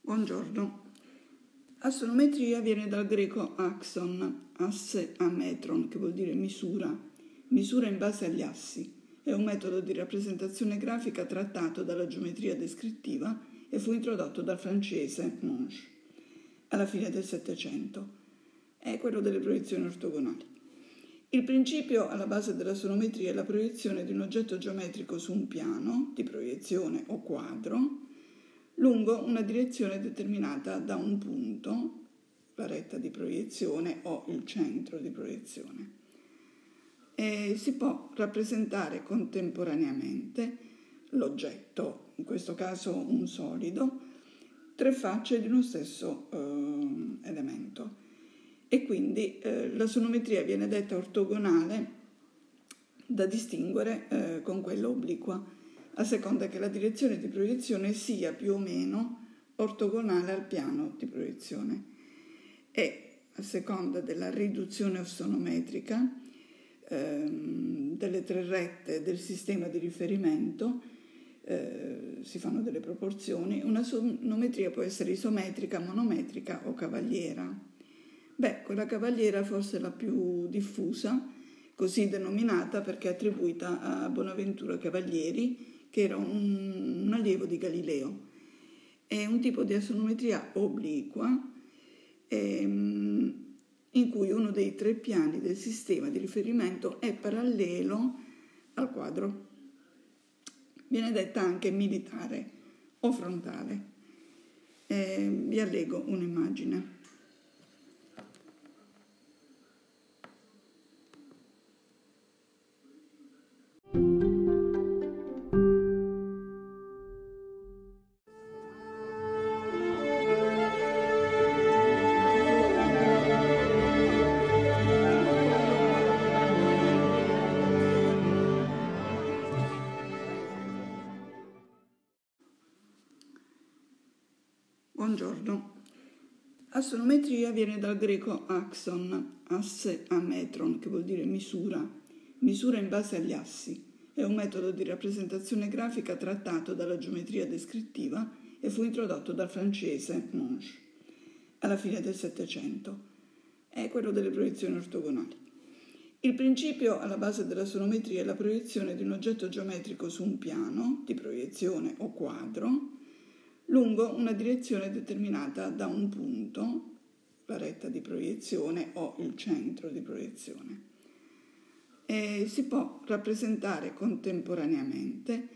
Buongiorno. Assonometria viene dal greco axon, asse a metron, che vuol dire misura, misura in base agli assi. È un metodo di rappresentazione grafica trattato dalla geometria descrittiva e fu introdotto dal francese Monge alla fine del Settecento. È quello delle proiezioni ortogonali. Il principio alla base della sonometria è la proiezione di un oggetto geometrico su un piano di proiezione o quadro lungo una direzione determinata da un punto, la retta di proiezione o il centro di proiezione. E si può rappresentare contemporaneamente l'oggetto, in questo caso un solido, tre facce di uno stesso eh, elemento. E quindi eh, la sonometria viene detta ortogonale da distinguere eh, con quella obliqua a seconda che la direzione di proiezione sia più o meno ortogonale al piano di proiezione e a seconda della riduzione ossonometrica ehm, delle tre rette del sistema di riferimento si fanno delle proporzioni, una sonometria può essere isometrica, monometrica o cavaliera. Beh, quella cavaliera forse è la più diffusa, così denominata perché attribuita a Bonaventura Cavalieri, che era un, un allievo di Galileo. È un tipo di astronometria obliqua ehm, in cui uno dei tre piani del sistema di riferimento è parallelo al quadro. Viene detta anche militare o frontale. Eh, vi allego un'immagine. Buongiorno. Assonometria viene dal greco axon, asse a metron, che vuol dire misura, misura in base agli assi. È un metodo di rappresentazione grafica trattato dalla geometria descrittiva e fu introdotto dal francese Monge alla fine del Settecento. È quello delle proiezioni ortogonali. Il principio alla base della sonometria è la proiezione di un oggetto geometrico su un piano di proiezione o quadro lungo una direzione determinata da un punto, la retta di proiezione o il centro di proiezione. E si può rappresentare contemporaneamente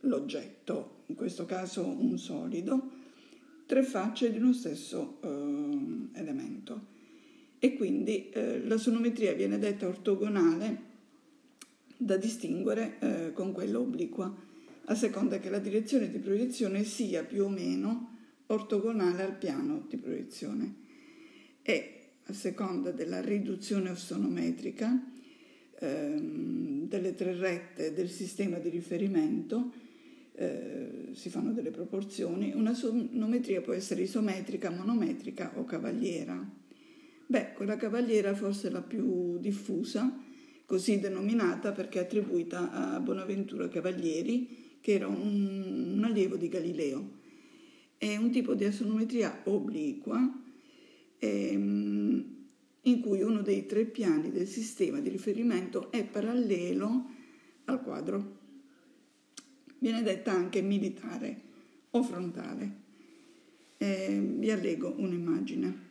l'oggetto, in questo caso un solido, tre facce di uno stesso eh, elemento. E quindi eh, la sonometria viene detta ortogonale da distinguere eh, con quella obliqua a seconda che la direzione di proiezione sia più o meno ortogonale al piano di proiezione e a seconda della riduzione ossonometrica ehm, delle tre rette del sistema di riferimento eh, si fanno delle proporzioni, una sonometria può essere isometrica, monometrica o cavaliera. Beh, quella cavaliera forse è la più diffusa, così denominata perché è attribuita a Bonaventura Cavalieri, che era un, un allievo di Galileo. È un tipo di astronometria obliqua ehm, in cui uno dei tre piani del sistema di riferimento è parallelo al quadro. Viene detta anche militare o frontale. Eh, vi allego un'immagine.